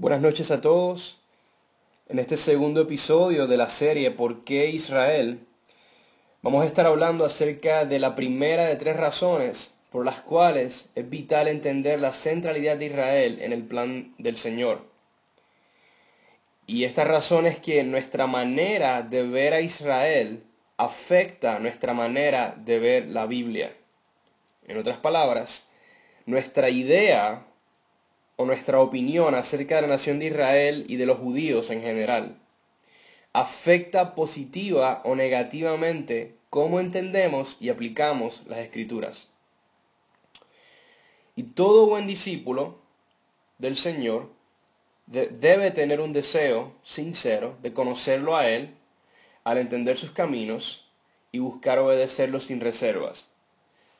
Buenas noches a todos. En este segundo episodio de la serie ¿Por qué Israel? Vamos a estar hablando acerca de la primera de tres razones por las cuales es vital entender la centralidad de Israel en el plan del Señor. Y esta razón es que nuestra manera de ver a Israel afecta nuestra manera de ver la Biblia. En otras palabras, nuestra idea o nuestra opinión acerca de la nación de Israel y de los judíos en general afecta positiva o negativamente cómo entendemos y aplicamos las escrituras. Y todo buen discípulo del Señor debe tener un deseo sincero de conocerlo a Él, al entender sus caminos y buscar obedecerlo sin reservas.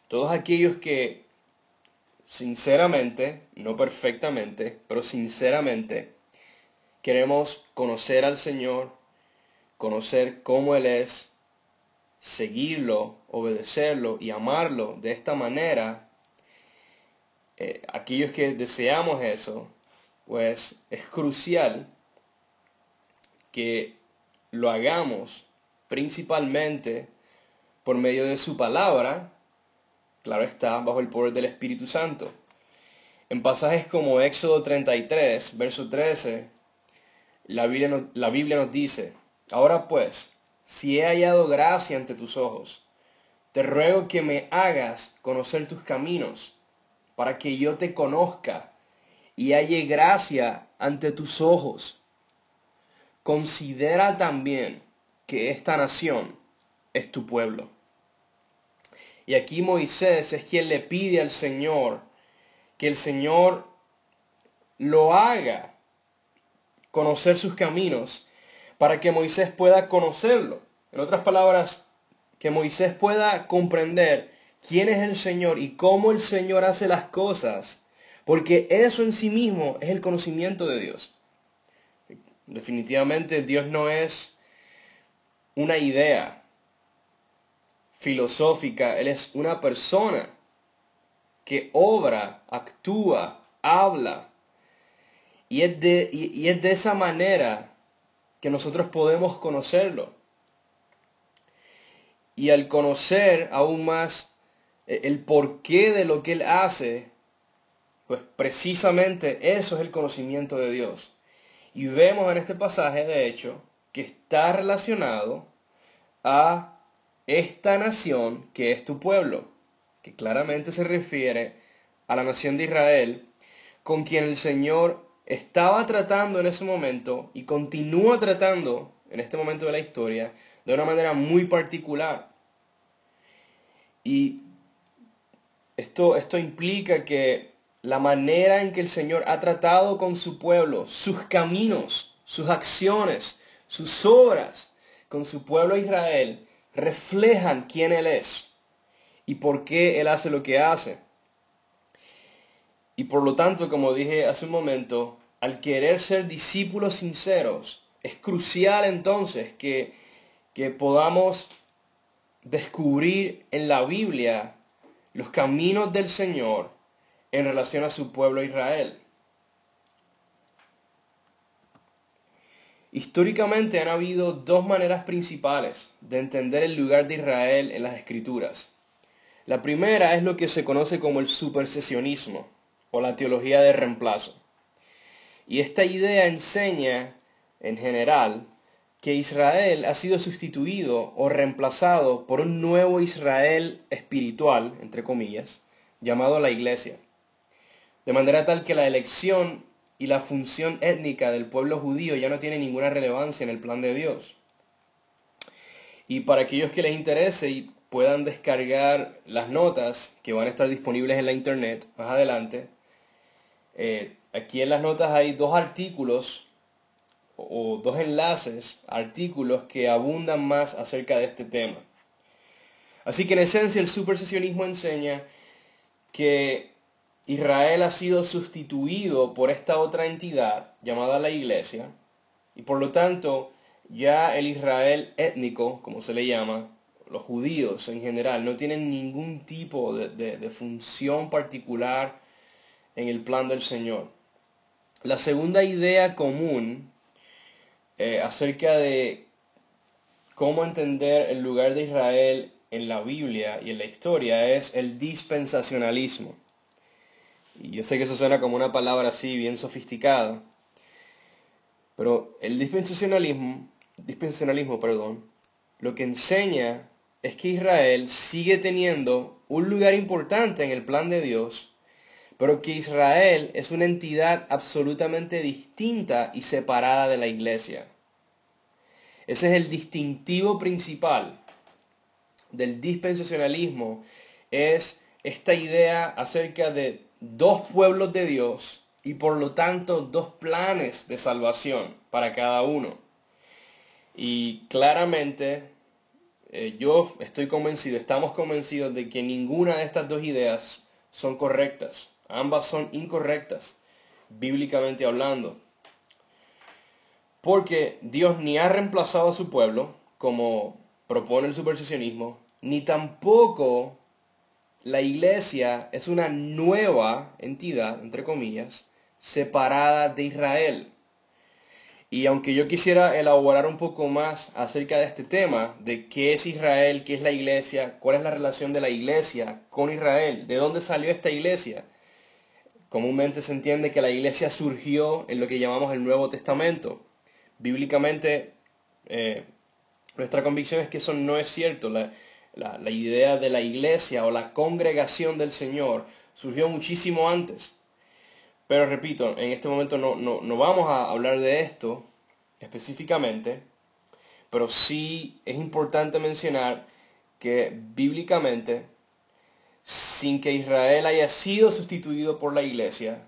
Todos aquellos que sinceramente, no perfectamente, pero sinceramente, queremos conocer al Señor, conocer cómo Él es, seguirlo, obedecerlo y amarlo de esta manera, eh, aquellos que deseamos eso, pues es crucial que lo hagamos principalmente por medio de su palabra claro está, bajo el poder del Espíritu Santo. En pasajes como Éxodo 33, verso 13, la Biblia, la Biblia nos dice, ahora pues, si he hallado gracia ante tus ojos, te ruego que me hagas conocer tus caminos, para que yo te conozca y halle gracia ante tus ojos. Considera también que esta nación es tu pueblo. Y aquí Moisés es quien le pide al Señor que el Señor lo haga conocer sus caminos para que Moisés pueda conocerlo. En otras palabras, que Moisés pueda comprender quién es el Señor y cómo el Señor hace las cosas, porque eso en sí mismo es el conocimiento de Dios. Definitivamente Dios no es una idea, filosófica, Él es una persona que obra, actúa, habla. Y es de, y, es de esa manera que nosotros podemos conocerlo. Y al conocer aún más eh, el porqué de lo que Él hace, pues precisamente eso es el conocimiento de Dios. Y vemos en este pasaje, de hecho, que está relacionado a esta nación que es tu pueblo, que claramente se refiere a la nación de Israel, con quien el Señor estaba tratando en ese momento y continúa tratando en este momento de la historia de una manera muy particular. Y esto, esto implica que la manera en que el Señor ha tratado con su pueblo, sus caminos, sus acciones, sus obras con su pueblo Israel, reflejan quién Él es y por qué Él hace lo que hace. Y por lo tanto, como dije hace un momento, al querer ser discípulos sinceros, es crucial entonces que, que podamos descubrir en la Biblia los caminos del Señor en relación a su pueblo Israel. Históricamente han habido dos maneras principales de entender el lugar de Israel en las escrituras. La primera es lo que se conoce como el supersesionismo o la teología de reemplazo. Y esta idea enseña, en general, que Israel ha sido sustituido o reemplazado por un nuevo Israel espiritual, entre comillas, llamado la iglesia. De manera tal que la elección y la función étnica del pueblo judío ya no tiene ninguna relevancia en el plan de Dios. Y para aquellos que les interese y puedan descargar las notas que van a estar disponibles en la internet más adelante, eh, aquí en las notas hay dos artículos o dos enlaces, artículos que abundan más acerca de este tema. Así que en esencia el supersesionismo enseña que Israel ha sido sustituido por esta otra entidad llamada la iglesia y por lo tanto ya el Israel étnico, como se le llama, los judíos en general, no tienen ningún tipo de, función particular en el plan del Señor. La segunda idea común eh, acerca de cómo entender el lugar de Israel en la Biblia y en la historia es el dispensacionalismo. Y yo sé que eso suena como una palabra así bien sofisticada, pero el dispensacionalismo, dispensacionalismo, perdón, lo que enseña es que Israel sigue teniendo un lugar importante en el plan de Dios, pero que Israel es una entidad absolutamente distinta y separada de la iglesia. Ese es el distintivo principal del dispensacionalismo, es esta idea acerca de dos pueblos de Dios y por lo tanto dos planes de salvación para cada uno. Y claramente eh, yo estoy convencido, estamos convencidos de que ninguna de estas dos ideas son correctas. Ambas son incorrectas, bíblicamente hablando. Porque Dios ni ha reemplazado a su pueblo, como propone el supersesionismo, ni tampoco la iglesia es una nueva entidad, entre comillas, separada de Israel. Y aunque yo quisiera elaborar un poco más acerca de este tema, de qué es Israel, qué es la iglesia, cuál es la relación de la iglesia con Israel, de dónde salió esta iglesia, comúnmente se entiende que la iglesia surgió en lo que llamamos el Nuevo Testamento. Bíblicamente, eh, nuestra convicción es que eso no es cierto. La, idea de la iglesia o la congregación del Señor surgió muchísimo antes. Pero repito, en este momento no, no, vamos a hablar de esto específicamente, pero sí es importante mencionar que bíblicamente, sin que Israel haya sido sustituido por la iglesia,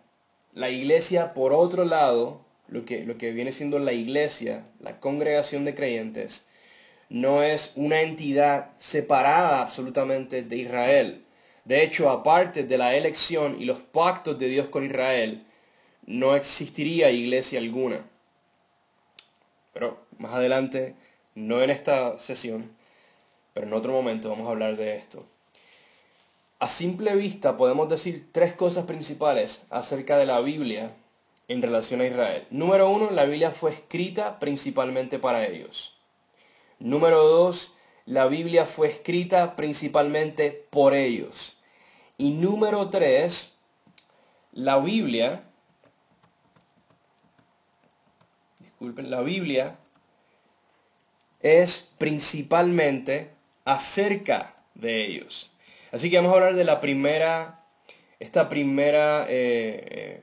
la iglesia por otro lado, lo que, lo que viene siendo la iglesia, la congregación de creyentes, no es una entidad separada absolutamente de Israel. De hecho, aparte de la elección y los pactos de Dios con Israel, no existiría iglesia alguna. Pero más adelante, no en esta sesión, pero en otro momento vamos a hablar de esto. A simple vista podemos decir tres cosas principales acerca de la Biblia en relación a Israel. Número uno, la Biblia fue escrita principalmente para ellos. Número dos, la Biblia fue escrita principalmente por ellos. Y número tres, la Biblia, disculpen, la Biblia es principalmente acerca de ellos. Así que vamos a hablar de la primera, esta primera, eh, eh,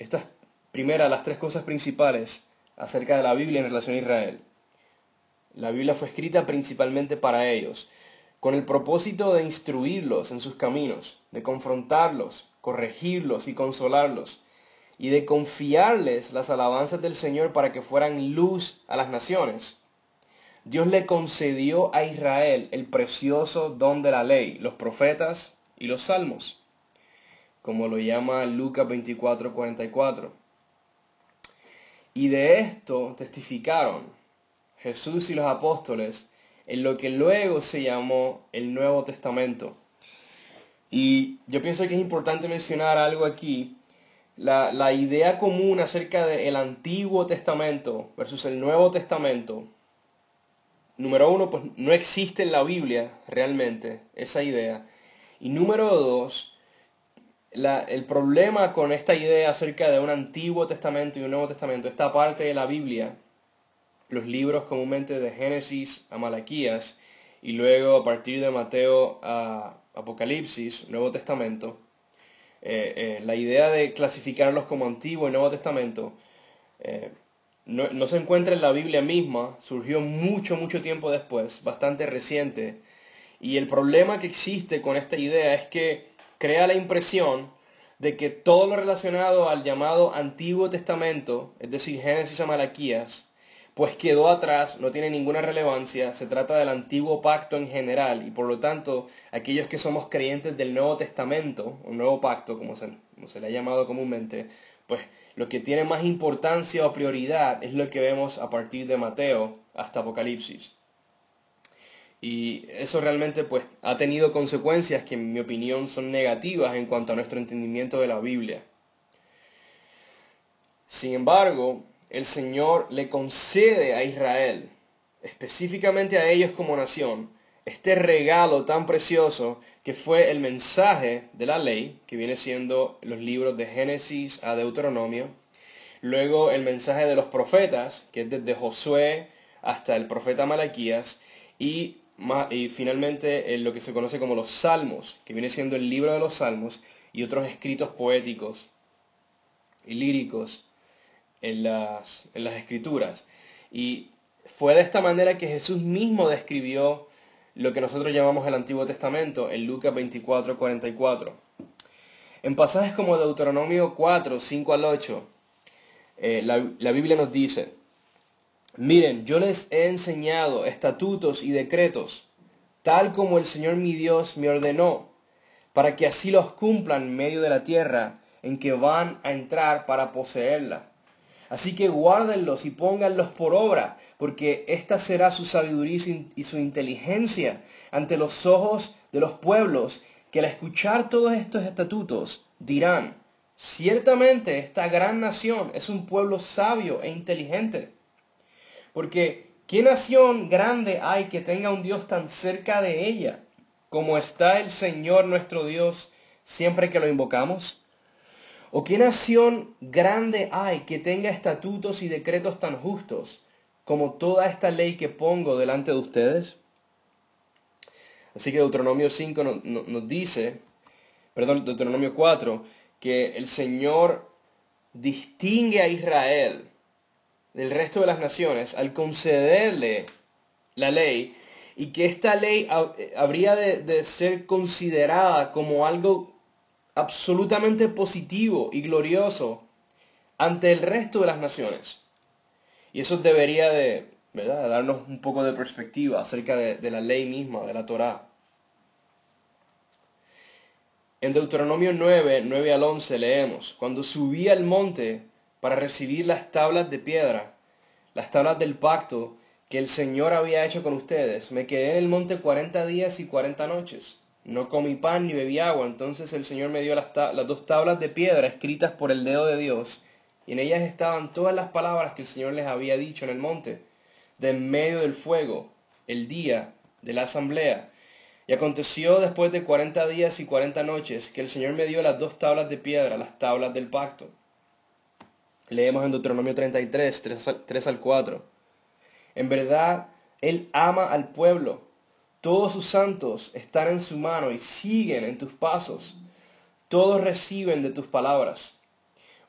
estas primera, las tres cosas principales acerca de la Biblia en relación a Israel. La Biblia fue escrita principalmente para ellos, con el propósito de instruirlos en sus caminos, de confrontarlos, corregirlos y consolarlos, y de confiarles las alabanzas del Señor para que fueran luz a las naciones. Dios le concedió a Israel el precioso don de la ley, los profetas y los salmos, como lo llama Lucas 24:44. Y de esto testificaron Jesús y los apóstoles en lo que luego se llamó el Nuevo Testamento. Y yo pienso que es importante mencionar algo aquí. La, idea común acerca del Antiguo Testamento versus el Nuevo Testamento. Número uno, pues no existe en la Biblia realmente esa idea. Y número dos, el problema con esta idea acerca de un Antiguo Testamento y un Nuevo Testamento, esta parte de la Biblia, los libros comúnmente de Génesis a Malaquías y luego a partir de Mateo a Apocalipsis, Nuevo Testamento, eh, eh, la idea de clasificarlos como Antiguo y Nuevo Testamento eh, no, no, se encuentra en la Biblia misma, surgió mucho, mucho tiempo después, bastante reciente. Y el problema que existe con esta idea es que crea la impresión de que todo lo relacionado al llamado Antiguo Testamento, es decir, Génesis a Malaquías, pues quedó atrás, no tiene ninguna relevancia, se trata del antiguo pacto en general y por lo tanto aquellos que somos creyentes del Nuevo Testamento, o Nuevo Pacto como se, le ha llamado comúnmente, pues lo que tiene más importancia o prioridad es lo que vemos a partir de Mateo hasta Apocalipsis. Y eso realmente pues ha tenido consecuencias que en mi opinión son negativas en cuanto a nuestro entendimiento de la Biblia. Sin embargo, el Señor le concede a Israel, específicamente a ellos como nación, este regalo tan precioso que fue el mensaje de la ley, que viene siendo los libros de Génesis a Deuteronomio, luego el mensaje de los profetas, que es desde Josué hasta el profeta Malaquías, y, y finalmente lo que se conoce como los Salmos, que viene siendo el libro de los Salmos, y otros escritos poéticos y líricos en las, en las escrituras. Y fue de esta manera que Jesús mismo describió lo que nosotros llamamos el Antiguo Testamento en Lucas 24, 44. En pasajes como Deuteronomio 4, 5 al 8, eh, la, la Biblia nos dice, miren, yo les he enseñado estatutos y decretos, tal como el Señor mi Dios me ordenó, para que así los cumplan en medio de la tierra en que van a entrar para poseerla. Así que guárdenlos y pónganlos por obra, porque esta será su sabiduría y su inteligencia ante los ojos de los pueblos, que al escuchar todos estos estatutos dirán, ciertamente esta gran nación es un pueblo sabio e inteligente. Porque, ¿qué nación grande hay que tenga un Dios tan cerca de ella como está el Señor nuestro Dios siempre que lo invocamos? ¿O qué nación grande hay que tenga estatutos y decretos tan justos como toda esta ley que pongo delante de ustedes? Así que Deuteronomio 5 nos, dice, perdón, Deuteronomio 4, que el Señor distingue a Israel del resto de las naciones al concederle la ley y que esta ley habría de, de ser considerada como algo absolutamente positivo y glorioso ante el resto de las naciones. Y eso debería de ¿verdad? darnos un poco de perspectiva acerca de, la ley misma, de la Torá. En Deuteronomio 9, 9 al 11 leemos, cuando subí al monte para recibir las tablas de piedra, las tablas del pacto que el Señor había hecho con ustedes, me quedé en el monte cuarenta días y cuarenta noches. No comí pan ni bebí agua. Entonces el Señor me dio las, dos tablas de piedra escritas por el dedo de Dios, y en ellas estaban todas las palabras que el Señor les había dicho en el monte, de en medio del fuego, el día de la asamblea. Y aconteció después de cuarenta días y cuarenta noches que el Señor me dio las dos tablas de piedra, las tablas del pacto. Leemos en Deuteronomio 33, 3, 3 al 4. En verdad, Él ama al pueblo todos sus santos están en su mano y siguen en tus pasos. Todos reciben de tus palabras.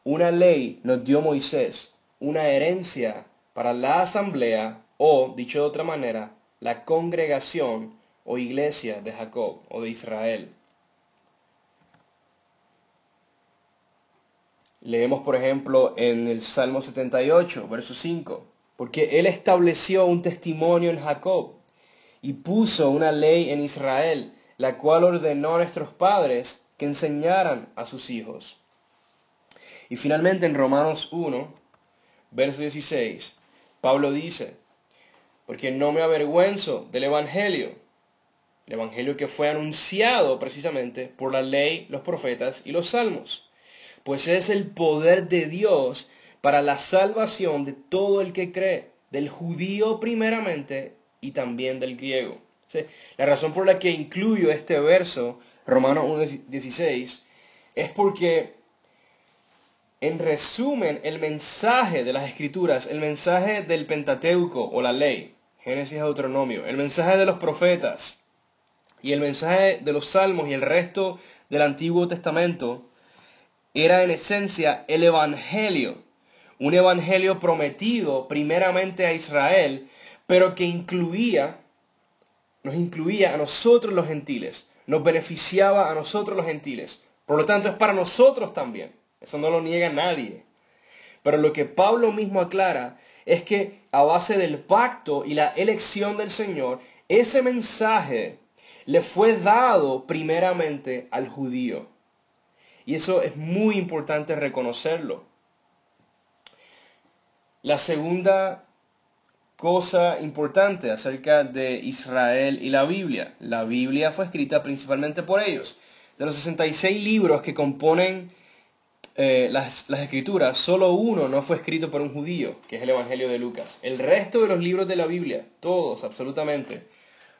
Una ley nos dio Moisés, una herencia para la asamblea o, dicho de otra manera, la congregación o iglesia de Jacob o de Israel. Leemos, por ejemplo, en el Salmo 78, verso 5, porque Él estableció un testimonio en Jacob y puso una ley en Israel, la cual ordenó a nuestros padres que enseñaran a sus hijos. Y finalmente en Romanos 1, verso 16, Pablo dice, porque no me avergüenzo del Evangelio, el Evangelio que fue anunciado precisamente por la ley, los profetas y los salmos, pues es el poder de Dios para la salvación de todo el que cree, del judío primeramente y también del griego. La razón por la que incluyo este verso, Romanos 1.16, es porque en resumen el mensaje de las escrituras, el mensaje del Pentateuco o la ley, Génesis Deuteronomio, el mensaje de los profetas y el mensaje de los salmos y el resto del Antiguo Testamento, era en esencia el Evangelio, un Evangelio prometido primeramente a Israel, pero que incluía, nos incluía a nosotros los gentiles, nos beneficiaba a nosotros los gentiles. Por lo tanto, es para nosotros también. Eso no lo niega nadie. Pero lo que Pablo mismo aclara es que a base del pacto y la elección del Señor, ese mensaje le fue dado primeramente al judío. Y eso es muy importante reconocerlo. La segunda cosa importante acerca de Israel y la Biblia. La Biblia fue escrita principalmente por ellos. De los 66 libros que componen eh, las, las, escrituras, solo uno no fue escrito por un judío, que es el Evangelio de Lucas. El resto de los libros de la Biblia, todos absolutamente,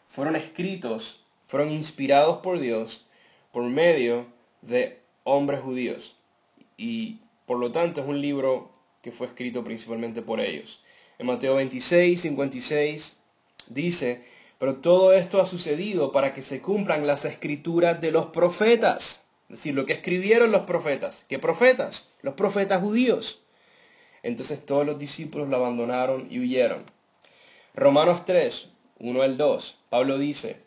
fueron escritos, fueron inspirados por Dios por medio de hombres judíos. Y por lo tanto es un libro que fue escrito principalmente por ellos. En Mateo 26, 56 dice, pero todo esto ha sucedido para que se cumplan las escrituras de los profetas. Es decir, lo que escribieron los profetas. ¿Qué profetas? Los profetas judíos. Entonces todos los discípulos lo abandonaron y huyeron. Romanos 3, 1 al 2, Pablo dice,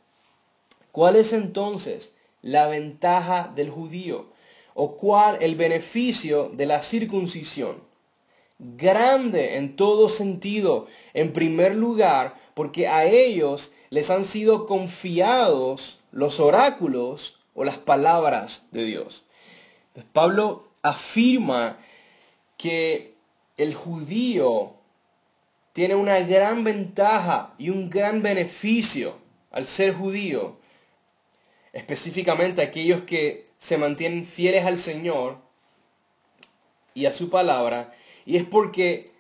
¿cuál es entonces la ventaja del judío? ¿O cuál el beneficio de la circuncisión? Grande en todo sentido, en primer lugar, porque a ellos les han sido confiados los oráculos o las palabras de Dios. Pues Pablo afirma que el judío tiene una gran ventaja y un gran beneficio al ser judío, específicamente aquellos que se mantienen fieles al Señor y a su palabra, y es porque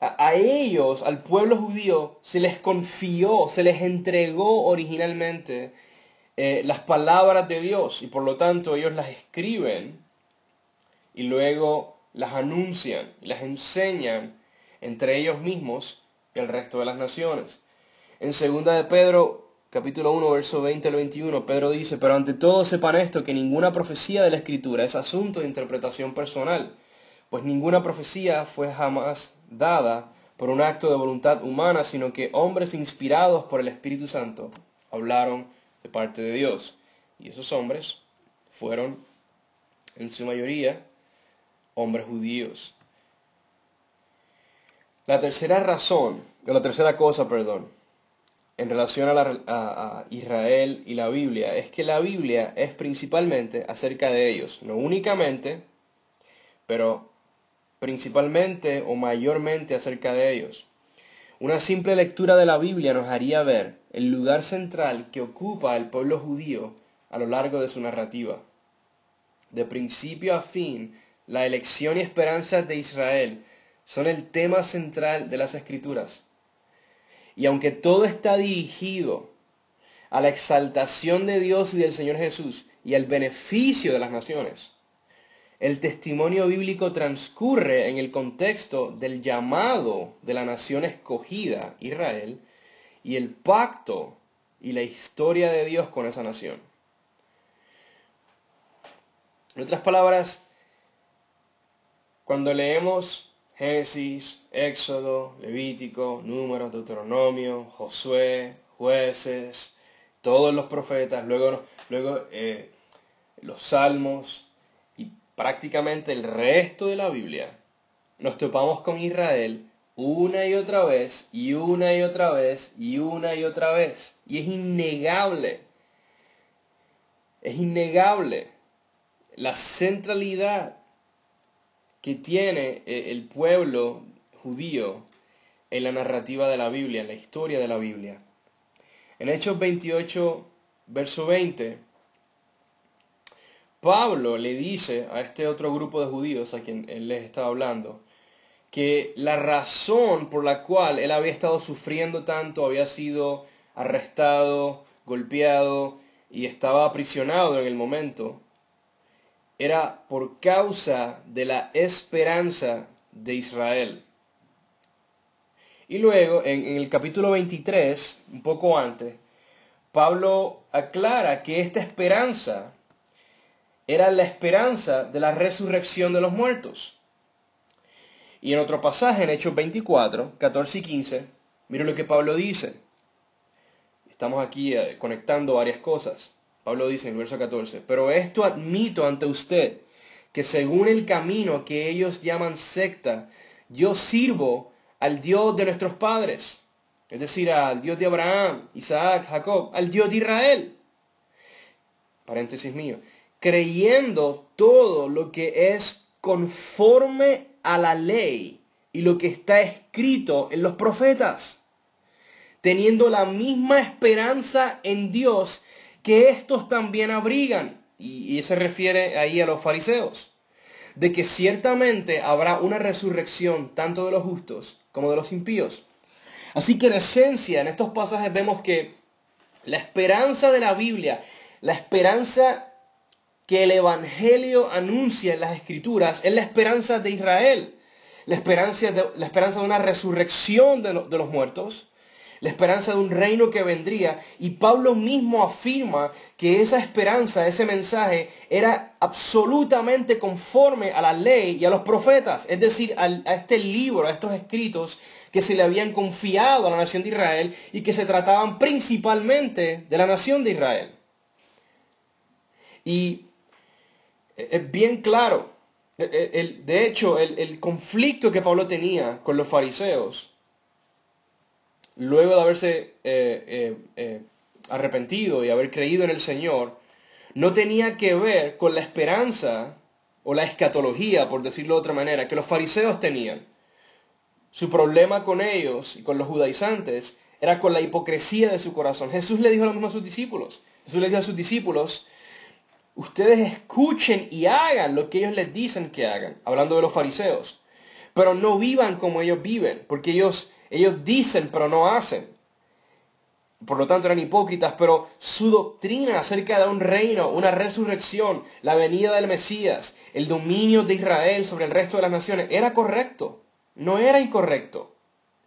a, ellos, al pueblo judío, se les confió, se les entregó originalmente eh, las palabras de Dios y por lo tanto ellos las escriben y luego las anuncian y las enseñan entre ellos mismos y el resto de las naciones. En segunda de Pedro, capítulo 1, verso 20 al 21, Pedro dice, pero ante todo sepan esto, que ninguna profecía de la Escritura es asunto de interpretación personal, pues ninguna profecía fue jamás dada por un acto de voluntad humana, sino que hombres inspirados por el Espíritu Santo hablaron de parte de Dios. Y esos hombres fueron, en su mayoría, hombres judíos. La tercera razón, o la tercera cosa, perdón, en relación a, Israel y la Biblia, es que la Biblia es principalmente acerca de ellos, no únicamente, pero principalmente o mayormente acerca de ellos. Una simple lectura de la Biblia nos haría ver el lugar central que ocupa el pueblo judío a lo largo de su narrativa. De principio a fin, la elección y esperanza de Israel son el tema central de las escrituras. Y aunque todo está dirigido a la exaltación de Dios y del Señor Jesús y al beneficio de las naciones, el testimonio bíblico transcurre en el contexto del llamado de la nación escogida, Israel, y el pacto y la historia de Dios con esa nación. En otras palabras, cuando leemos Génesis, Éxodo, Levítico, Números, Deuteronomio, Josué, jueces, todos los profetas, luego, eh, los salmos, prácticamente el resto de la Biblia, nos topamos con Israel una y otra vez, y una y otra vez, y una y otra vez. Y es innegable, es innegable la centralidad que tiene eh, el pueblo judío en la narrativa de la Biblia, en la historia de la Biblia. En Hechos 28, verso 20, Pablo le dice a este otro grupo de judíos a quien él les estaba hablando, que la razón por la cual él había estado sufriendo tanto, había sido arrestado, golpeado y estaba aprisionado en el momento, era por causa de la esperanza de Israel. Y luego, en, en, el capítulo 23, un poco antes, Pablo aclara que esta esperanza era la esperanza de la resurrección de los muertos. Y en otro pasaje, en Hechos 24, 14 y 15, miren lo que Pablo dice. Estamos aquí eh, conectando varias cosas. Pablo dice en el verso 14, pero esto admito ante usted, que según el camino que ellos llaman secta, yo sirvo al Dios de nuestros padres, es decir, al Dios de Abraham, Isaac, Jacob, al Dios de Israel. Paréntesis mío creyendo todo lo que es conforme a la ley y lo que está escrito en los profetas, teniendo la misma esperanza en Dios que estos también abrigan. Y, se refiere ahí a los fariseos. de que ciertamente habrá una resurrección tanto de los justos como de los impíos. Así que en esencia, en estos pasajes vemos que la esperanza de la Biblia, la esperanza que el Evangelio anuncia en las Escrituras, es la esperanza de Israel, la esperanza de, la esperanza de una resurrección de, los muertos, la esperanza de un reino que vendría. Y Pablo mismo afirma que esa esperanza, ese mensaje, era absolutamente conforme a la ley y a los profetas, es decir, a, este libro, a estos escritos que se le habían confiado a la nación de Israel y que se trataban principalmente de la nación de Israel. Y es bien claro, de hecho, el conflicto que Pablo tenía con los fariseos luego de haberse eh, eh, eh, arrepentido y haber creído en el Señor, no tenía que ver con la esperanza o la escatología, por decirlo de otra manera, que los fariseos tenían. Su problema con ellos y con los judaizantes era con la hipocresía de su corazón. Jesús le dijo lo mismo a sus discípulos. Jesús le dijo a sus discípulos, ustedes escuchen y hagan lo que ellos les dicen que hagan, hablando de los fariseos, pero no vivan como ellos viven, porque ellos ellos dicen pero no hacen. Por lo tanto eran hipócritas, pero su doctrina acerca de un reino, una resurrección, la venida del Mesías, el dominio de Israel sobre el resto de las naciones, era correcto. No era incorrecto.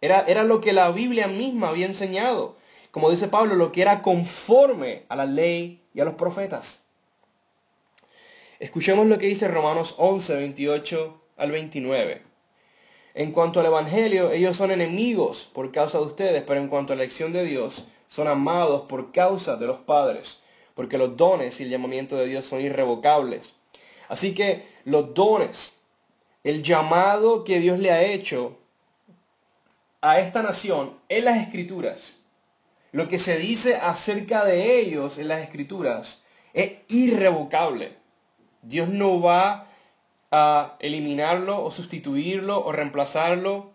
Era, era lo que la Biblia misma había enseñado. Como dice Pablo, lo que era conforme a la ley y a los profetas. Escuchemos lo que dice Romanos 11, 28 al 29. En cuanto al Evangelio, ellos son enemigos por causa de ustedes, pero en cuanto a la elección de Dios, son amados por causa de los padres, porque los dones y el llamamiento de Dios son irrevocables. Así que los dones, el llamado que Dios le ha hecho a esta nación en las escrituras, lo que se dice acerca de ellos en las escrituras es irrevocable. Dios no va a eliminarlo o sustituirlo o reemplazarlo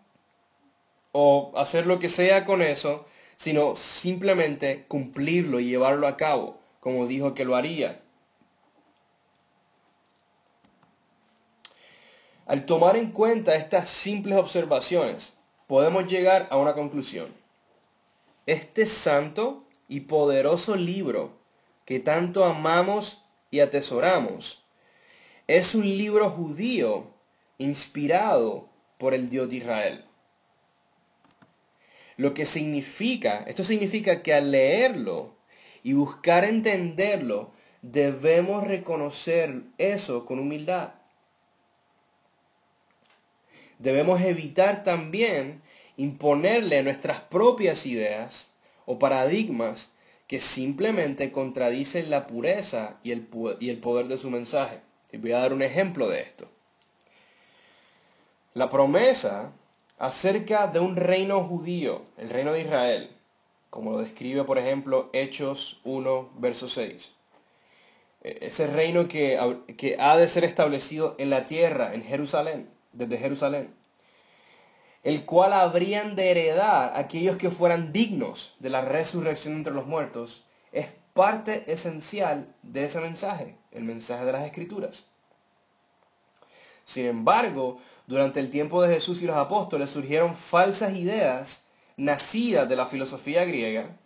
o hacer lo que sea con eso, sino simplemente cumplirlo y llevarlo a cabo, como dijo que lo haría. Al tomar en cuenta estas simples observaciones, podemos llegar a una conclusión. Este santo y poderoso libro que tanto amamos y atesoramos es un libro judío inspirado por el Dios de Israel. Lo que significa, esto significa que al leerlo y buscar entenderlo, debemos reconocer eso con humildad. Debemos evitar también imponerle nuestras propias ideas o paradigmas que simplemente contradicen la pureza y el, y el poder de su mensaje. Y voy a dar un ejemplo de esto. La promesa acerca de un reino judío, el reino de Israel, como lo describe por ejemplo Hechos 1, verso 6. E, ese reino que, que ha de ser establecido en la tierra, en Jerusalén, desde Jerusalén, el cual habrían de heredar aquellos que fueran dignos de la resurrección entre los muertos, es parte esencial de ese mensaje, el mensaje de las escrituras. Sin embargo, durante el tiempo de Jesús y los apóstoles surgieron falsas ideas nacidas de la filosofía griega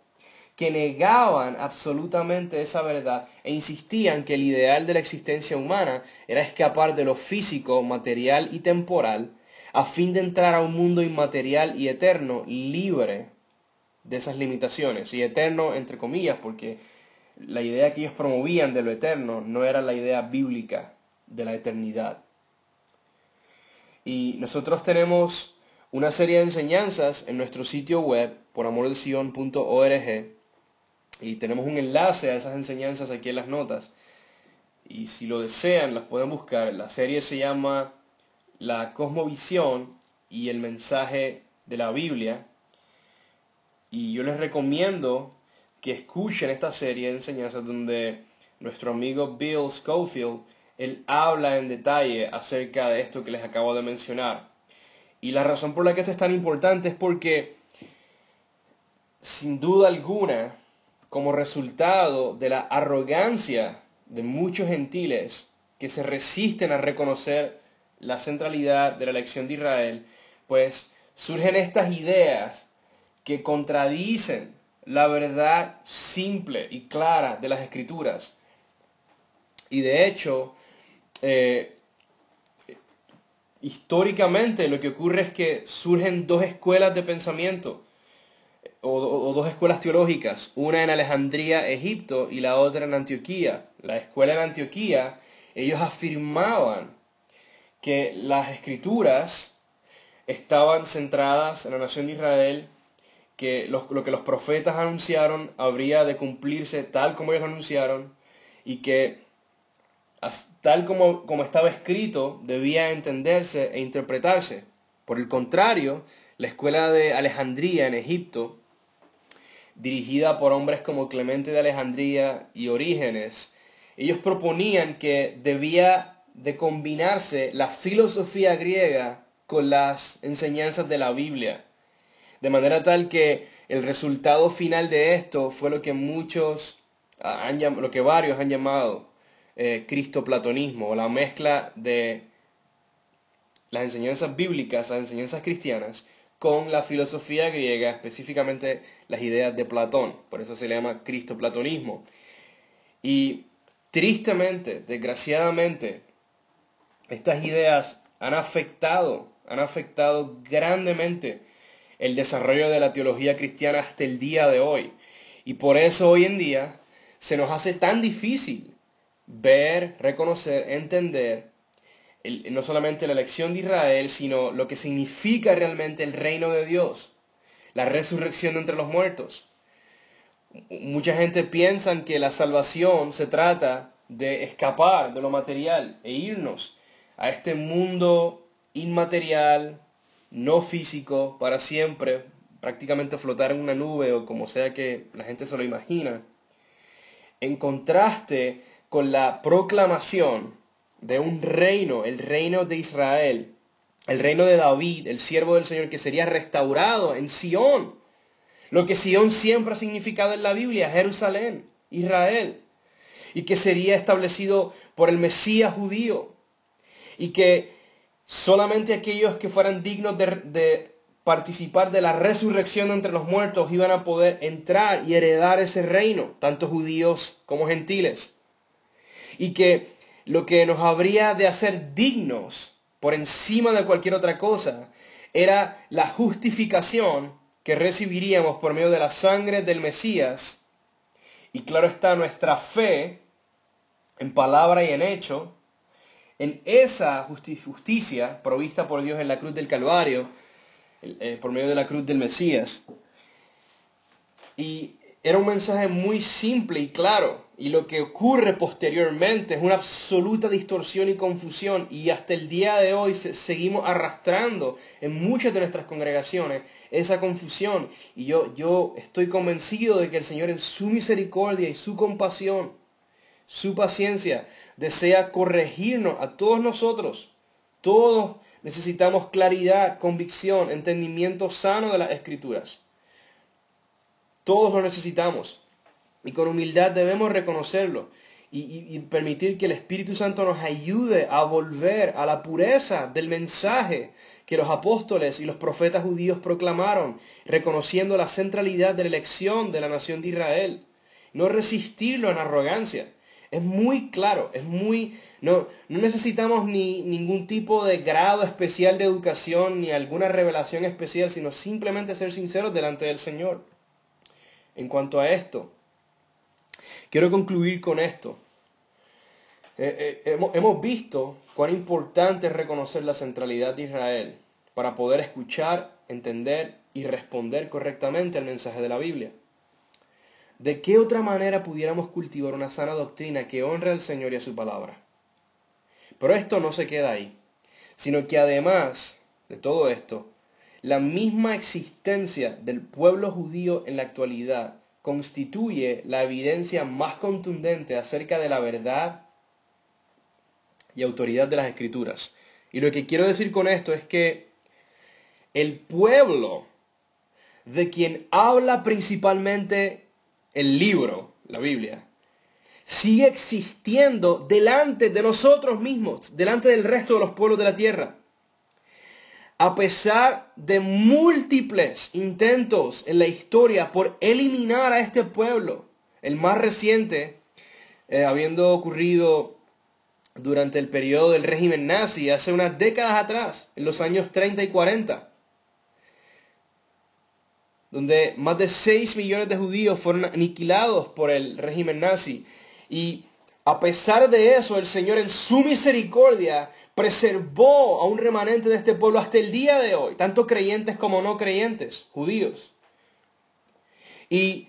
que negaban absolutamente esa verdad e insistían que el ideal de la existencia humana era escapar de lo físico, material y temporal a fin de entrar a un mundo inmaterial y eterno libre de esas limitaciones. Y eterno entre comillas porque la idea que ellos promovían de lo eterno no era la idea bíblica de la eternidad. Y nosotros tenemos una serie de enseñanzas en nuestro sitio web por amordelsion.org y tenemos un enlace a esas enseñanzas aquí en las notas. Y si lo desean, las pueden buscar. La serie se llama La Cosmovisión y el mensaje de la Biblia. Y yo les recomiendo que escuchen esta serie de enseñanzas donde nuestro amigo Bill Schofield, él habla en detalle acerca de esto que les acabo de mencionar. Y la razón por la que esto es tan importante es porque, sin duda alguna, como resultado de la arrogancia de muchos gentiles que se resisten a reconocer la centralidad de la elección de Israel, pues surgen estas ideas que contradicen la verdad simple y clara de las escrituras. Y de hecho, eh, históricamente lo que ocurre es que surgen dos escuelas de pensamiento o, dos escuelas teológicas, una en Alejandría, Egipto, y la otra en Antioquía. La escuela en Antioquía, ellos afirmaban que las escrituras estaban centradas en la nación de Israel, que lo que los profetas anunciaron habría de cumplirse tal como ellos anunciaron, y que tal como, como estaba escrito debía entenderse e interpretarse. Por el contrario, la escuela de Alejandría en Egipto dirigida por hombres como Clemente de Alejandría y Orígenes, ellos proponían que debía de combinarse la filosofía griega con las enseñanzas de la Biblia. De manera tal que el resultado final de esto fue lo que muchos, ah, han, lo que varios han llamado eh, cristoplatonismo, o la mezcla de las enseñanzas bíblicas, las enseñanzas cristianas, con la filosofía griega, específicamente las ideas de Platón. Por eso se le llama cristoplatonismo. Y tristemente, desgraciadamente, estas ideas han afectado, han afectado grandemente el desarrollo de la teología cristiana hasta el día de hoy. Y por eso hoy en día se nos hace tan difícil ver, reconocer, entender no solamente la elección de Israel, sino lo que significa realmente el reino de Dios, la resurrección entre los muertos. Mucha gente piensa que la salvación se trata de escapar de lo material e irnos a este mundo inmaterial, no físico, para siempre, prácticamente flotar en una nube o como sea que la gente se lo imagina, en contraste con la proclamación de un reino, el reino de Israel, el reino de David, el siervo del Señor, que sería restaurado en Sión. Lo que Sión siempre ha significado en la Biblia, Jerusalén, Israel. Y que sería establecido por el Mesías judío. Y que solamente aquellos que fueran dignos de, participar de la resurrección entre los muertos iban a poder entrar y heredar ese reino, tanto judíos como gentiles. Y que lo que nos habría de hacer dignos por encima de cualquier otra cosa era la justificación que recibiríamos por medio de la sangre del Mesías. Y claro está nuestra fe en palabra y en hecho, en esa justicia provista por Dios en la cruz del Calvario, eh, por medio de la cruz del Mesías. Y era un mensaje muy simple y claro. Y lo que ocurre posteriormente es una absoluta distorsión y confusión. Y hasta el día de hoy seguimos arrastrando en muchas de nuestras congregaciones esa confusión. Y yo, yo estoy convencido de que el Señor en su misericordia y su compasión, su paciencia, desea corregirnos a todos nosotros. Todos necesitamos claridad, convicción, entendimiento sano de las escrituras. Todos lo necesitamos. Y con humildad debemos reconocerlo y, permitir que el Espíritu Santo nos ayude a volver a la pureza del mensaje que los apóstoles y los profetas judíos proclamaron, reconociendo la centralidad de la elección de la nación de Israel. No resistirlo en arrogancia. Es muy claro, es muy... No, no necesitamos ni ningún tipo de grado especial de educación ni alguna revelación especial, sino simplemente ser sinceros delante del Señor en cuanto a esto. Quiero concluir con esto. Eh, eh, hemos, visto cuán importante es reconocer la centralidad de Israel para poder escuchar, entender y responder correctamente al mensaje de la Biblia. ¿De qué otra manera pudiéramos cultivar una sana doctrina que honre al Señor y a su palabra? Pero esto no se queda ahí, sino que además de todo esto, la misma existencia del pueblo judío en la actualidad constituye la evidencia más contundente acerca de la verdad y autoridad de las escrituras. Y lo que quiero decir con esto es que el pueblo de quien habla principalmente el libro, la Biblia, sigue existiendo delante de nosotros mismos, delante del resto de los pueblos de la tierra. A pesar de múltiples intentos en la historia por eliminar a este pueblo, el más reciente, eh, habiendo ocurrido durante el periodo del régimen nazi, hace unas décadas atrás, en los años 30 y 40, donde más de 6 millones de judíos fueron aniquilados por el régimen nazi. Y a pesar de eso, el Señor en su misericordia preservó a un remanente de este pueblo hasta el día de hoy, tanto creyentes como no creyentes, judíos. Y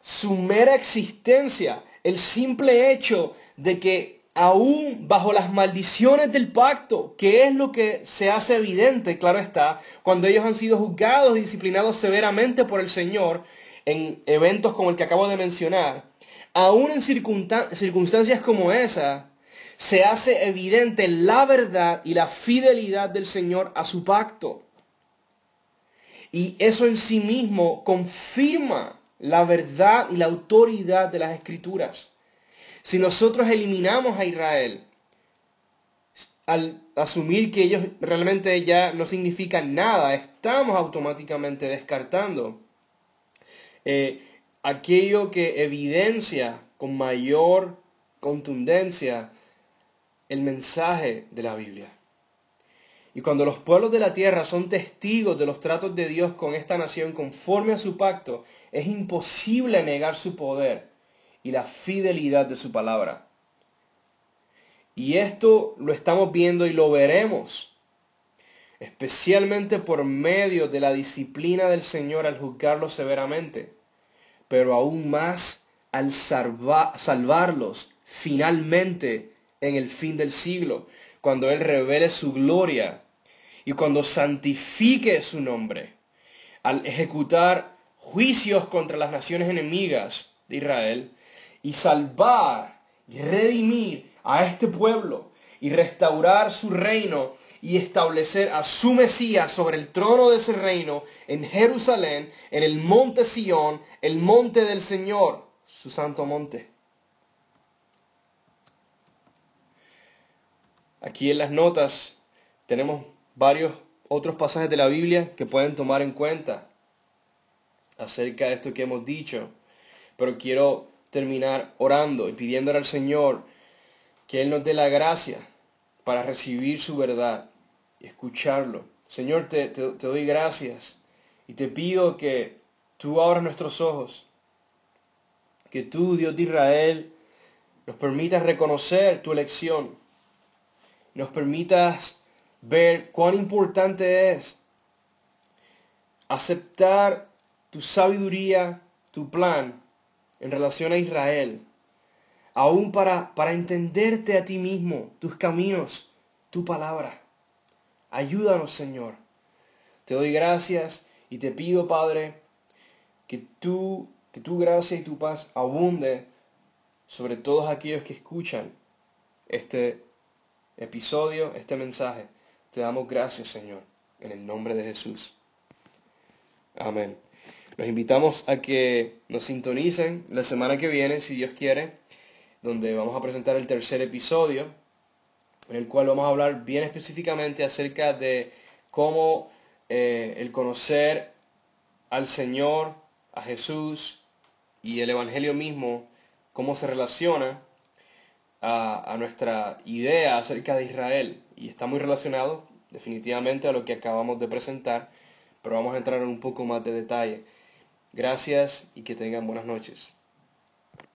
su mera existencia, el simple hecho de que aún bajo las maldiciones del pacto, que es lo que se hace evidente, claro está, cuando ellos han sido juzgados y disciplinados severamente por el Señor en eventos como el que acabo de mencionar, aún en circunstancias como esa, se hace evidente la verdad y la fidelidad del Señor a su pacto. Y eso en sí mismo confirma la verdad y la autoridad de las escrituras. Si nosotros eliminamos a Israel, al asumir que ellos realmente ya no significan nada, estamos automáticamente descartando eh, aquello que evidencia con mayor contundencia el mensaje de la Biblia. Y cuando los pueblos de la tierra son testigos de los tratos de Dios con esta nación conforme a su pacto, es imposible negar su poder y la fidelidad de su palabra. Y esto lo estamos viendo y lo veremos, especialmente por medio de la disciplina del Señor al juzgarlos severamente, pero aún más al salvarlos finalmente en el fin del siglo, cuando Él revele su gloria y cuando santifique su nombre, al ejecutar juicios contra las naciones enemigas de Israel y salvar y redimir a este pueblo y restaurar su reino y establecer a su Mesías sobre el trono de ese reino en Jerusalén, en el monte Sión, el monte del Señor, su santo monte. Aquí en las notas tenemos varios otros pasajes de la Biblia que pueden tomar en cuenta acerca de esto que hemos dicho. Pero quiero terminar orando y pidiéndole al Señor que Él nos dé la gracia para recibir su verdad y escucharlo. Señor, te, te, doy gracias y te pido que tú abras nuestros ojos, que tú, Dios de Israel, nos permitas reconocer tu elección, nos permitas ver cuán importante es aceptar tu sabiduría, tu plan en relación a Israel, aún para, para entenderte a ti mismo, tus caminos, tu palabra. Ayúdanos, Señor. Te doy gracias y te pido, Padre, que que tu gracia y tu paz abunde sobre todos aquellos que escuchan este episodio, este mensaje. Te damos gracias, Señor, en el nombre de Jesús. Amén. Los invitamos a que nos sintonicen la semana que viene, si Dios quiere, donde vamos a presentar el tercer episodio, en el cual vamos a hablar bien específicamente acerca de cómo eh, el conocer al Señor, a Jesús y el Evangelio mismo, cómo se relaciona a, nuestra idea acerca de Israel y está muy relacionado definitivamente a lo que acabamos de presentar, pero vamos a entrar en un poco más de detalle. Gracias y que tengan buenas noches.